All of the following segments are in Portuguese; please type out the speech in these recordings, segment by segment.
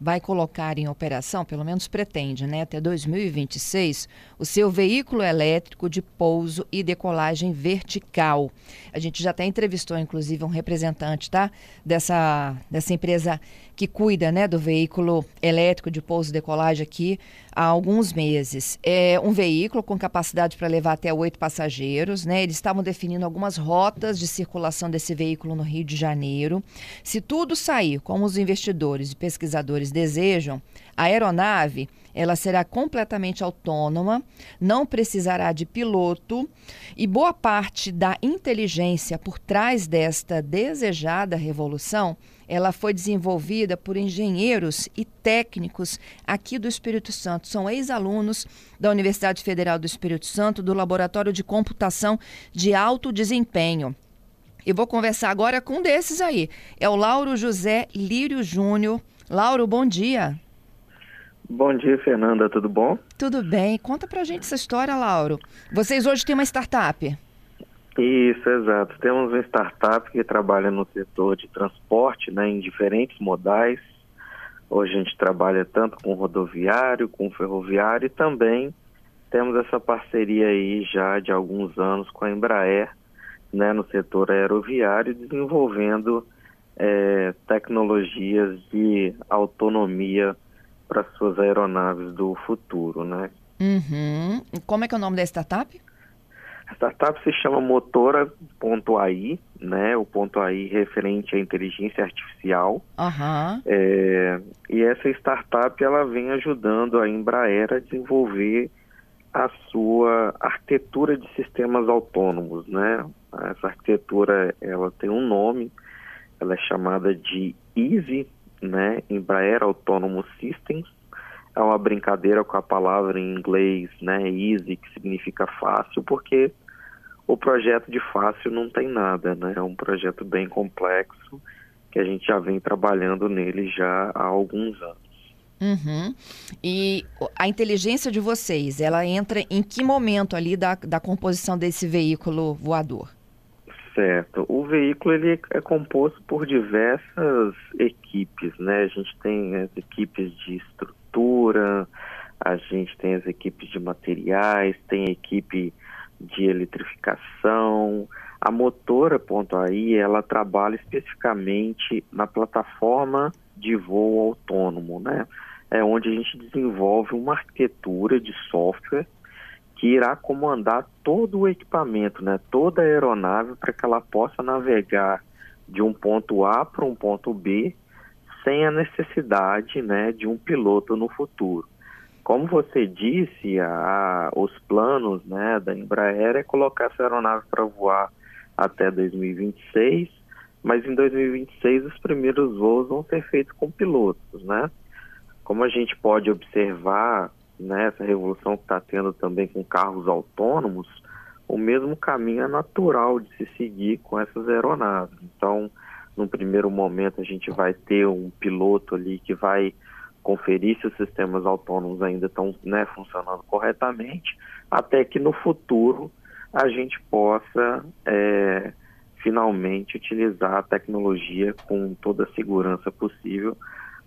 vai colocar em operação, pelo menos pretende, né, até 2026, o seu veículo elétrico de pouso e decolagem vertical. A gente já até entrevistou, inclusive, um representante tá, dessa, dessa empresa que cuida né, do veículo elétrico de pouso e decolagem aqui há alguns meses. É um veículo com capacidade para levar até oito passageiros. Né? Eles estavam definindo algumas rotas de circulação desse veículo no Rio de Janeiro. Se tudo sair como os investidores e pesquisadores desejam, a aeronave ela será completamente autônoma, não precisará de piloto e boa parte da inteligência por trás desta desejada revolução ela foi desenvolvida por engenheiros e técnicos aqui do Espírito Santo. São ex-alunos da Universidade Federal do Espírito Santo, do Laboratório de Computação de Alto Desempenho. Eu vou conversar agora com um desses aí. É o Lauro José Lírio Júnior. Lauro, bom dia. Bom dia, Fernanda, tudo bom? Tudo bem. Conta pra gente essa história, Lauro. Vocês hoje têm uma startup. Isso, exato. Temos uma startup que trabalha no setor de transporte, né, em diferentes modais. Hoje a gente trabalha tanto com rodoviário, com ferroviário e também temos essa parceria aí já de alguns anos com a Embraer, né, no setor aeroviário, desenvolvendo é, tecnologias de autonomia para suas aeronaves do futuro, né? Uhum. Como é que é o nome da startup? A startup se chama Motora.ai, né? O ponto AI referente à inteligência artificial. Uhum. É, e essa startup ela vem ajudando a Embraer a desenvolver a sua arquitetura de sistemas autônomos, né? Essa arquitetura ela tem um nome, ela é chamada de EASY, né, Embraer Autonomous Systems. É uma brincadeira com a palavra em inglês, né, easy, que significa fácil, porque o projeto de fácil não tem nada, né? É um projeto bem complexo que a gente já vem trabalhando nele já há alguns anos. Uhum. E a inteligência de vocês, ela entra em que momento ali da, da composição desse veículo voador? Certo. O veículo ele é composto por diversas equipes, né? A gente tem as equipes de estrutura, a gente tem as equipes de materiais, tem a equipe de eletrificação. A motora.ai, ela trabalha especificamente na plataforma de voo autônomo, né? É onde a gente desenvolve uma arquitetura de software que irá comandar todo o equipamento, né, toda a aeronave, para que ela possa navegar de um ponto A para um ponto B sem a necessidade né, de um piloto no futuro. Como você disse, a, os planos né, da Embraer é colocar essa aeronave para voar até 2026, mas em 2026 os primeiros voos vão ser feitos com pilotos, né? Como a gente pode observar né, essa revolução que está tendo também com carros autônomos, o mesmo caminho é natural de se seguir com essas aeronaves. Então, no primeiro momento, a gente vai ter um piloto ali que vai conferir se os sistemas autônomos ainda estão né, funcionando corretamente, até que no futuro a gente possa é, finalmente utilizar a tecnologia com toda a segurança possível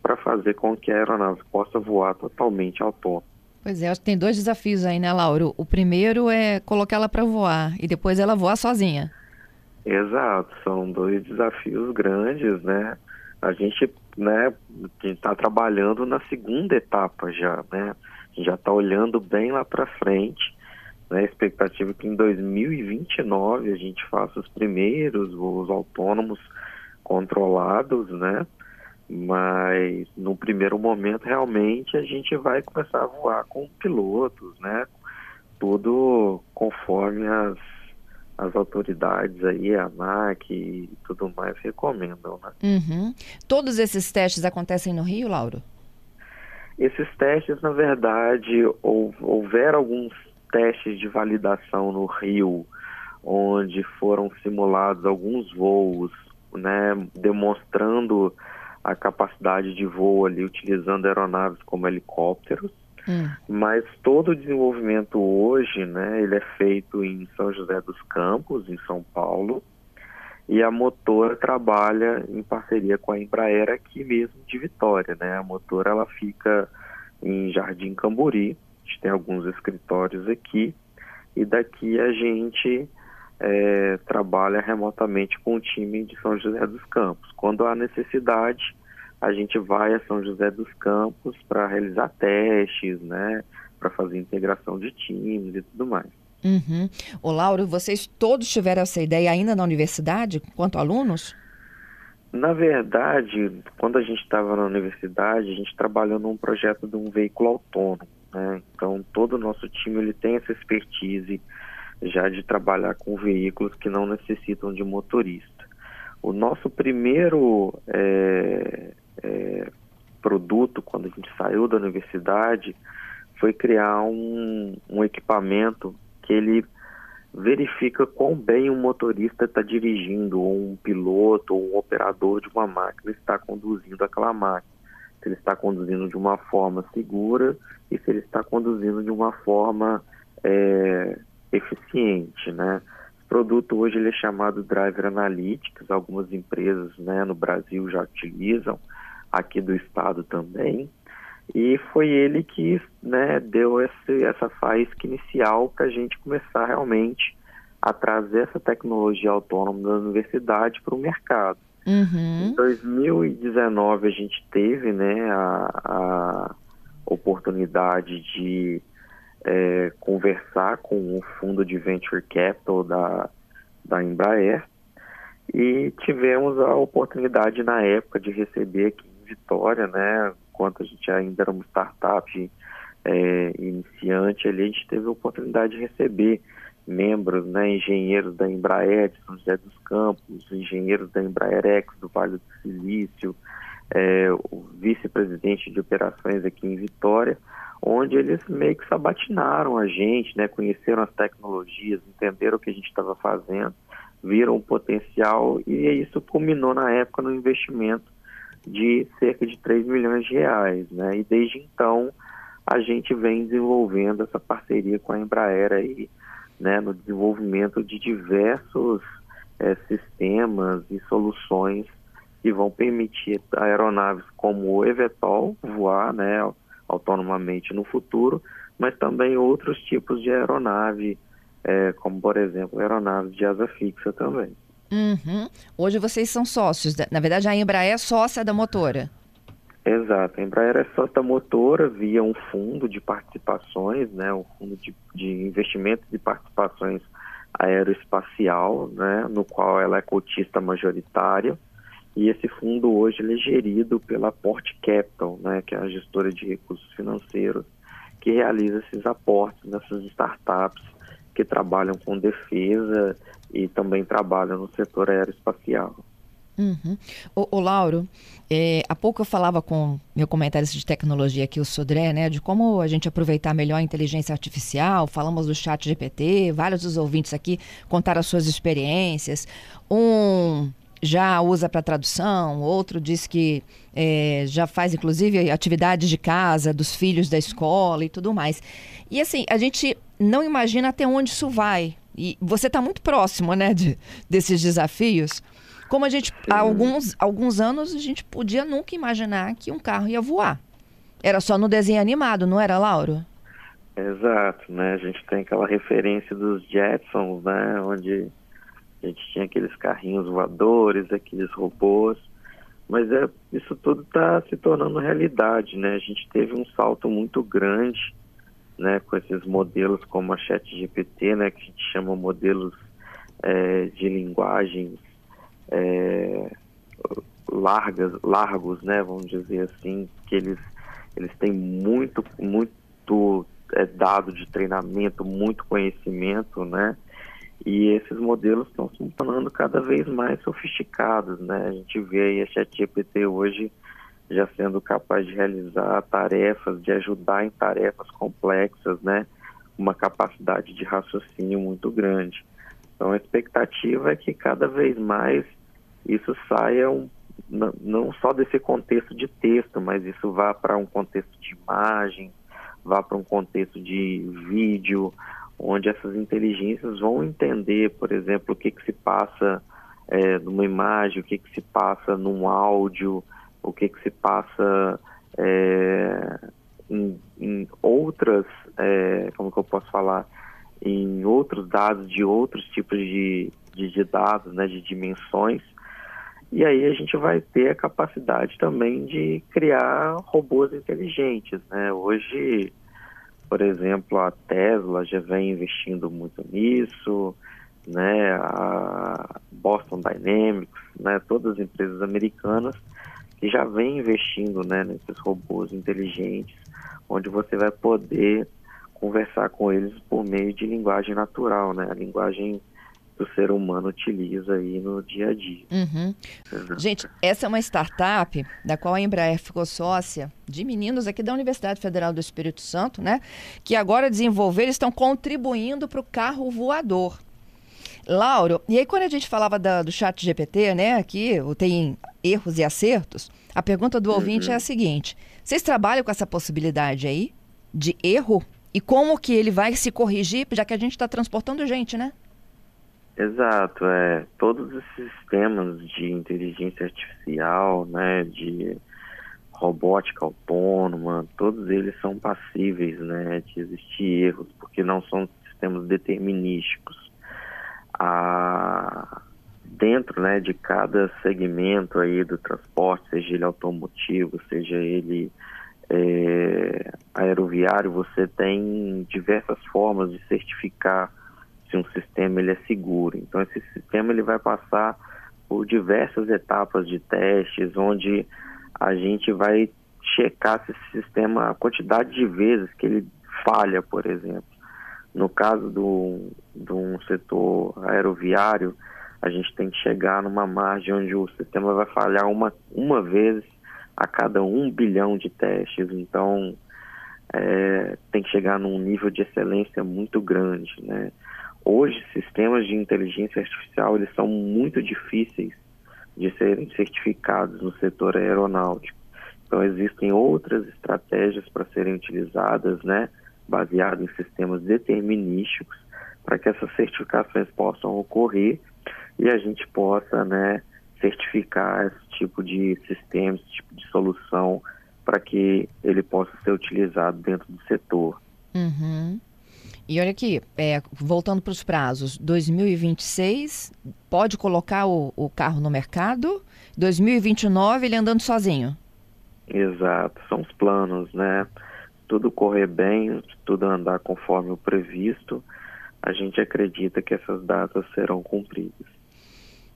para fazer com que a aeronave possa voar totalmente autônoma. Pois é, acho que tem dois desafios aí, né, Lauro? O primeiro é colocar ela para voar e depois ela voar sozinha. Exato, são dois desafios grandes, né? A gente, né, está trabalhando na segunda etapa já, né? A gente já está olhando bem lá para frente, né? A expectativa é que em 2029 a gente faça os primeiros voos autônomos controlados, né? Mas no primeiro momento realmente a gente vai começar a voar com pilotos, né? Tudo conforme as, as autoridades aí, a ANAC e tudo mais recomendam, né? Uhum. Todos esses testes acontecem no Rio, Lauro? Esses testes, na verdade, houver alguns testes de validação no Rio, onde foram simulados alguns voos, né, demonstrando a capacidade de voo ali utilizando aeronaves como helicópteros, hum. mas todo o desenvolvimento hoje, né, ele é feito em São José dos Campos, em São Paulo, e a Motora trabalha em parceria com a Embraer aqui mesmo de Vitória, né? A Motora ela fica em Jardim Camburi, a gente tem alguns escritórios aqui e daqui a gente é, trabalha remotamente com o time de São José dos Campos. Quando há necessidade, a gente vai a São José dos Campos para realizar testes, né? Para fazer integração de times e tudo mais. Uhum. Ô, Lauro, vocês todos tiveram essa ideia ainda na universidade, quanto alunos? Na verdade, quando a gente estava na universidade, a gente trabalhou num projeto de um veículo autônomo. Né? Então, todo o nosso time ele tem essa expertise já de trabalhar com veículos que não necessitam de motorista. O nosso primeiro é, é, produto, quando a gente saiu da universidade, foi criar um, um equipamento que ele verifica quão bem um motorista está dirigindo, ou um piloto, ou um operador de uma máquina está conduzindo aquela máquina. Se ele está conduzindo de uma forma segura e se ele está conduzindo de uma forma é, eficiente, né? Esse produto hoje ele é chamado Driver Analytics, algumas empresas né, no Brasil já utilizam, aqui do estado também. E foi ele que né, deu esse, essa faísca inicial para a gente começar realmente a trazer essa tecnologia autônoma da universidade para o mercado. Uhum. Em 2019 a gente teve né, a, a oportunidade de é, conversar com o fundo de Venture Capital da, da Embraer. E tivemos a oportunidade na época de receber aqui em Vitória, né, enquanto a gente ainda era uma startup é, iniciante, ali a gente teve a oportunidade de receber membros, né, engenheiros da Embraer de São José dos Campos, engenheiros da Embraer X do Vale do Silício, é, o vice-presidente de operações aqui em Vitória, onde eles meio que sabatinaram a gente, né, conheceram as tecnologias, entenderam o que a gente estava fazendo, viram o potencial e isso culminou na época no investimento de cerca de 3 milhões de reais, né? E desde então a gente vem desenvolvendo essa parceria com a Embraer aí, né, no desenvolvimento de diversos é, sistemas e soluções que vão permitir aeronaves como o Evetol voar, né, autonomamente no futuro, mas também outros tipos de aeronave, é, como por exemplo aeronaves de asa fixa também. Uhum. Hoje vocês são sócios. Na verdade, a Embraer é sócia da motora. Exato. A Embraer é sócia da motora via um fundo de participações, né, um fundo de, de investimento de participações aeroespacial, né, no qual ela é cotista majoritária. E esse fundo hoje ele é gerido pela Port Capital, né, que é a gestora de recursos financeiros, que realiza esses aportes nessas startups que trabalham com defesa e também trabalham no setor aeroespacial. Uhum. O, o Lauro, é, há pouco eu falava com meu comentarista de tecnologia aqui, o Sodré, né, de como a gente aproveitar melhor a inteligência artificial, falamos do chat GPT, vários dos ouvintes aqui contaram as suas experiências. Um já usa para tradução, outro diz que é, já faz inclusive atividades de casa dos filhos da escola e tudo mais. E assim, a gente não imagina até onde isso vai. E você está muito próximo, né, de, desses desafios. Como a gente, há alguns, alguns anos, a gente podia nunca imaginar que um carro ia voar. Era só no desenho animado, não era, Lauro? Exato, né? A gente tem aquela referência dos Jetsons, né? Onde a gente tinha aqueles carrinhos voadores, aqueles robôs. Mas é, isso tudo está se tornando realidade, né? A gente teve um salto muito grande né, com esses modelos como a ChatGPT, né, que a gente chama modelos é, de linguagens é, largas, largos, né, vamos dizer assim, que eles, eles têm muito, muito é, dado de treinamento, muito conhecimento, né, e esses modelos estão se tornando cada vez mais sofisticados, né, a gente vê a ChatGPT hoje já sendo capaz de realizar tarefas, de ajudar em tarefas complexas, né? Uma capacidade de raciocínio muito grande. Então a expectativa é que cada vez mais isso saia um, não só desse contexto de texto, mas isso vá para um contexto de imagem, vá para um contexto de vídeo, onde essas inteligências vão entender, por exemplo, o que, que se passa é, numa imagem, o que, que se passa num áudio, o que, que se passa é, em, em, outras, é, como que eu posso falar, em outros dados de outros tipos de, de, de dados, né, de dimensões, e aí a gente vai ter a capacidade também de criar robôs inteligentes, né? Hoje, por exemplo, a Tesla já vem investindo muito nisso, né? A Boston Dynamics, né? Todas as empresas americanas que já vem investindo, né? Nesses robôs inteligentes, onde você vai poder conversar com eles por meio de linguagem natural, né? A linguagem o ser humano utiliza aí no dia a dia. Uhum. Gente, essa é uma startup da qual a Embraer ficou sócia de meninos aqui da Universidade Federal do Espírito Santo, né? Que agora desenvolveram, estão contribuindo para o carro voador. Lauro, e aí quando a gente falava da, do chat GPT, né, aqui tem erros e acertos, a pergunta do ouvinte é a uhum. seguinte, vocês trabalham com essa possibilidade aí de erro? E como que ele vai se corrigir, já que a gente está transportando gente, né? Exato, é. Todos os sistemas de inteligência artificial, né, de robótica autônoma, todos eles são passíveis, né, de existir erros, porque não são sistemas determinísticos. A, dentro, né, de cada segmento aí do transporte, seja ele automotivo, seja ele é, aeroviário, você tem diversas formas de certificar sistema ele é seguro. Então esse sistema ele vai passar por diversas etapas de testes, onde a gente vai checar se esse sistema, a quantidade de vezes que ele falha, por exemplo. No caso do, um setor aeroviário, a gente tem que chegar numa margem onde o sistema vai falhar uma, uma vez a cada um bilhão de testes. Então, é, tem que chegar num nível de excelência muito grande, né? Hoje, sistemas de inteligência artificial eles são muito difíceis de serem certificados no setor aeronáutico. Então, existem outras estratégias para serem utilizadas, né, baseadas em sistemas determinísticos, para que essas certificações possam ocorrer e a gente possa, né, certificar esse tipo de sistema, esse tipo de solução, para que ele possa ser utilizado dentro do setor. Uhum. E olha aqui, é, voltando para os prazos, 2026 pode colocar o, o, carro no mercado, 2029 ele andando sozinho. Exato, são os planos, né? Tudo correr bem, tudo andar conforme o previsto, a gente acredita que essas datas serão cumpridas.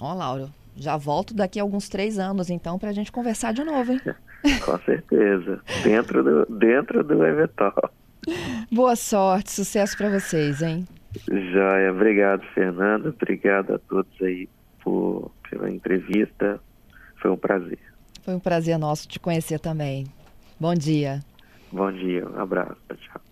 Ó, Lauro, já volto daqui a alguns três anos, então, para a gente conversar de novo, hein? Com certeza, dentro do, dentro do eventual. Boa sorte, sucesso para vocês, hein? Joia, obrigado, Fernando. Obrigado a todos aí por, pela entrevista. Foi um prazer. Foi um prazer nosso te conhecer também. Bom dia. Bom dia, um abraço. Tchau.